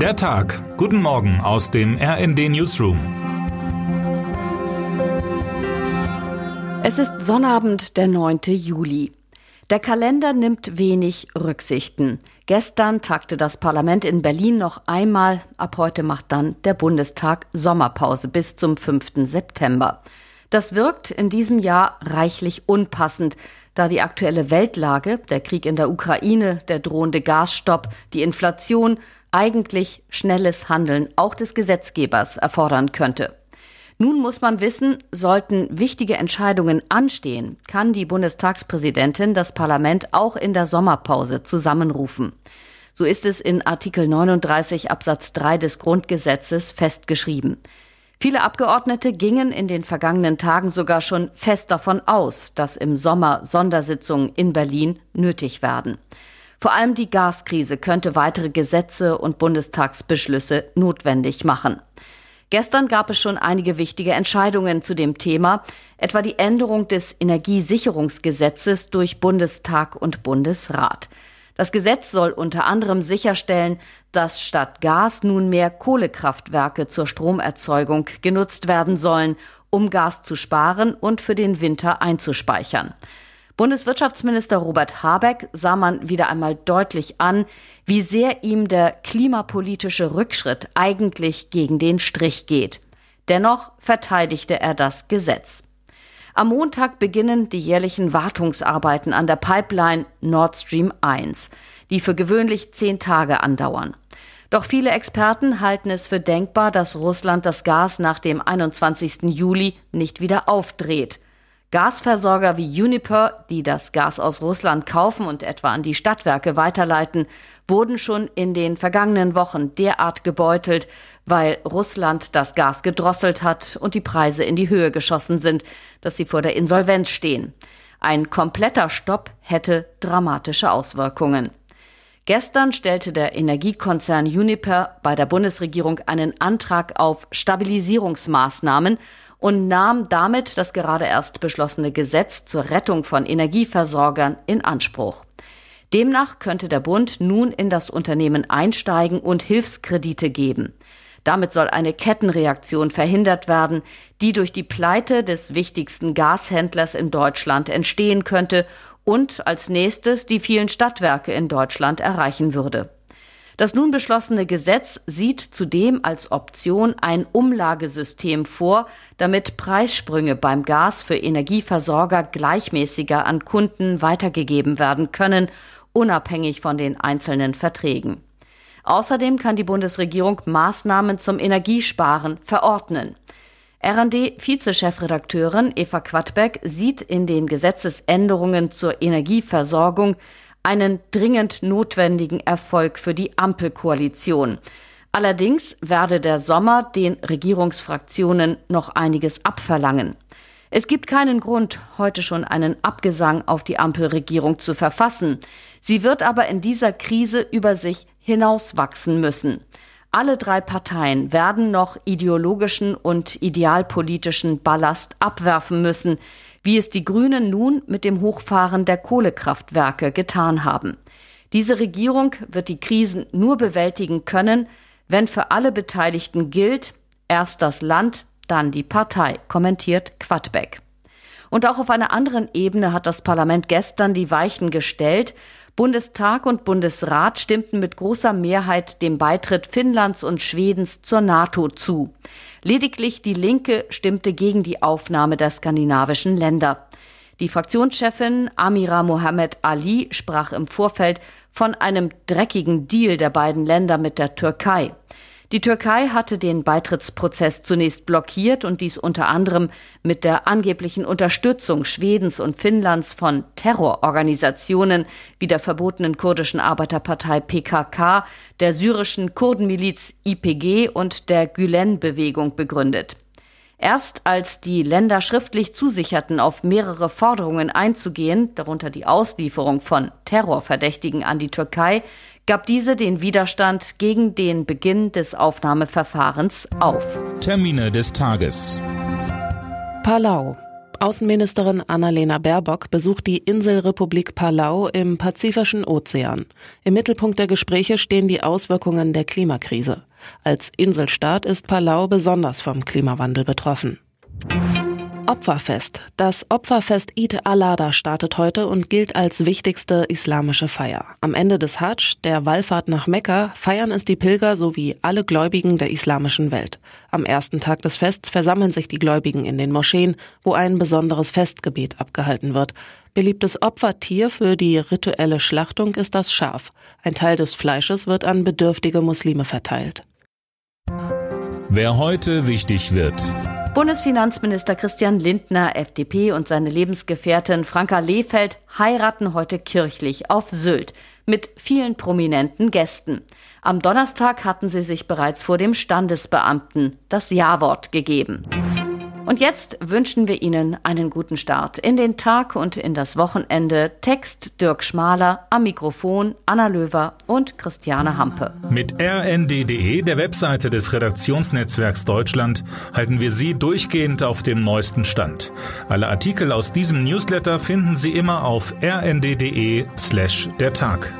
Der Tag. Guten Morgen aus dem RND Newsroom. Es ist Sonnabend, der 9. Juli. Der Kalender nimmt wenig Rücksichten. Gestern tagte das Parlament in Berlin noch einmal. Ab heute macht dann der Bundestag Sommerpause bis zum 5. September. Das wirkt in diesem Jahr reichlich unpassend, da die aktuelle Weltlage, der Krieg in der Ukraine, der drohende Gasstopp, die Inflation eigentlich schnelles Handeln auch des Gesetzgebers erfordern könnte. Nun muss man wissen, sollten wichtige Entscheidungen anstehen, kann die Bundestagspräsidentin das Parlament auch in der Sommerpause zusammenrufen. So ist es in Artikel 39 Absatz 3 des Grundgesetzes festgeschrieben. Viele Abgeordnete gingen in den vergangenen Tagen sogar schon fest davon aus, dass im Sommer Sondersitzungen in Berlin nötig werden. Vor allem die Gaskrise könnte weitere Gesetze und Bundestagsbeschlüsse notwendig machen. Gestern gab es schon einige wichtige Entscheidungen zu dem Thema, etwa die Änderung des Energiesicherungsgesetzes durch Bundestag und Bundesrat. Das Gesetz soll unter anderem sicherstellen, dass statt Gas nunmehr Kohlekraftwerke zur Stromerzeugung genutzt werden sollen, um Gas zu sparen und für den Winter einzuspeichern. Bundeswirtschaftsminister Robert Habeck sah man wieder einmal deutlich an, wie sehr ihm der klimapolitische Rückschritt eigentlich gegen den Strich geht. Dennoch verteidigte er das Gesetz. Am Montag beginnen die jährlichen Wartungsarbeiten an der Pipeline Nord Stream 1, die für gewöhnlich zehn Tage andauern. Doch viele Experten halten es für denkbar, dass Russland das Gas nach dem 21. Juli nicht wieder aufdreht. Gasversorger wie Uniper, die das Gas aus Russland kaufen und etwa an die Stadtwerke weiterleiten, wurden schon in den vergangenen Wochen derart gebeutelt, weil Russland das Gas gedrosselt hat und die Preise in die Höhe geschossen sind, dass sie vor der Insolvenz stehen. Ein kompletter Stopp hätte dramatische Auswirkungen. Gestern stellte der Energiekonzern Uniper bei der Bundesregierung einen Antrag auf Stabilisierungsmaßnahmen und nahm damit das gerade erst beschlossene Gesetz zur Rettung von Energieversorgern in Anspruch. Demnach könnte der Bund nun in das Unternehmen einsteigen und Hilfskredite geben. Damit soll eine Kettenreaktion verhindert werden, die durch die Pleite des wichtigsten Gashändlers in Deutschland entstehen könnte und als nächstes die vielen Stadtwerke in Deutschland erreichen würde. Das nun beschlossene Gesetz sieht zudem als Option ein Umlagesystem vor, damit Preissprünge beim Gas für Energieversorger gleichmäßiger an Kunden weitergegeben werden können, unabhängig von den einzelnen Verträgen. Außerdem kann die Bundesregierung Maßnahmen zum Energiesparen verordnen. RD-Vizechefredakteurin Eva Quadbeck sieht in den Gesetzesänderungen zur Energieversorgung einen dringend notwendigen Erfolg für die Ampelkoalition. Allerdings werde der Sommer den Regierungsfraktionen noch einiges abverlangen. Es gibt keinen Grund, heute schon einen Abgesang auf die Ampelregierung zu verfassen. Sie wird aber in dieser Krise über sich hinauswachsen müssen. Alle drei Parteien werden noch ideologischen und idealpolitischen Ballast abwerfen müssen, wie es die Grünen nun mit dem Hochfahren der Kohlekraftwerke getan haben. Diese Regierung wird die Krisen nur bewältigen können, wenn für alle Beteiligten gilt, erst das Land, dann die Partei, kommentiert Quadbeck. Und auch auf einer anderen Ebene hat das Parlament gestern die Weichen gestellt. Bundestag und Bundesrat stimmten mit großer Mehrheit dem Beitritt Finnlands und Schwedens zur NATO zu. Lediglich die Linke stimmte gegen die Aufnahme der skandinavischen Länder. Die Fraktionschefin Amira Mohammed Ali sprach im Vorfeld von einem dreckigen Deal der beiden Länder mit der Türkei. Die Türkei hatte den Beitrittsprozess zunächst blockiert und dies unter anderem mit der angeblichen Unterstützung Schwedens und Finnlands von Terrororganisationen wie der verbotenen kurdischen Arbeiterpartei PKK, der syrischen Kurdenmiliz IPG und der Gülen-Bewegung begründet. Erst als die Länder schriftlich zusicherten, auf mehrere Forderungen einzugehen, darunter die Auslieferung von Terrorverdächtigen an die Türkei, gab diese den Widerstand gegen den Beginn des Aufnahmeverfahrens auf. Termine des Tages. Palau. Außenministerin Annalena Baerbock besucht die Inselrepublik Palau im Pazifischen Ozean. Im Mittelpunkt der Gespräche stehen die Auswirkungen der Klimakrise. Als Inselstaat ist Palau besonders vom Klimawandel betroffen. Opferfest. Das Opferfest Eid al-Adha startet heute und gilt als wichtigste islamische Feier. Am Ende des Hajj, der Wallfahrt nach Mekka, feiern es die Pilger sowie alle Gläubigen der islamischen Welt. Am ersten Tag des Fests versammeln sich die Gläubigen in den Moscheen, wo ein besonderes Festgebet abgehalten wird. Beliebtes Opfertier für die rituelle Schlachtung ist das Schaf. Ein Teil des Fleisches wird an bedürftige Muslime verteilt. Wer heute wichtig wird. Bundesfinanzminister Christian Lindner, FDP und seine Lebensgefährtin Franka Lehfeld heiraten heute kirchlich auf Sylt mit vielen prominenten Gästen. Am Donnerstag hatten sie sich bereits vor dem Standesbeamten das Ja-Wort gegeben. Und jetzt wünschen wir Ihnen einen guten Start in den Tag und in das Wochenende. Text Dirk Schmaler, am Mikrofon Anna Löwer und Christiane Hampe. Mit rnd.de, der Webseite des Redaktionsnetzwerks Deutschland, halten wir Sie durchgehend auf dem neuesten Stand. Alle Artikel aus diesem Newsletter finden Sie immer auf rnd.de slash der Tag.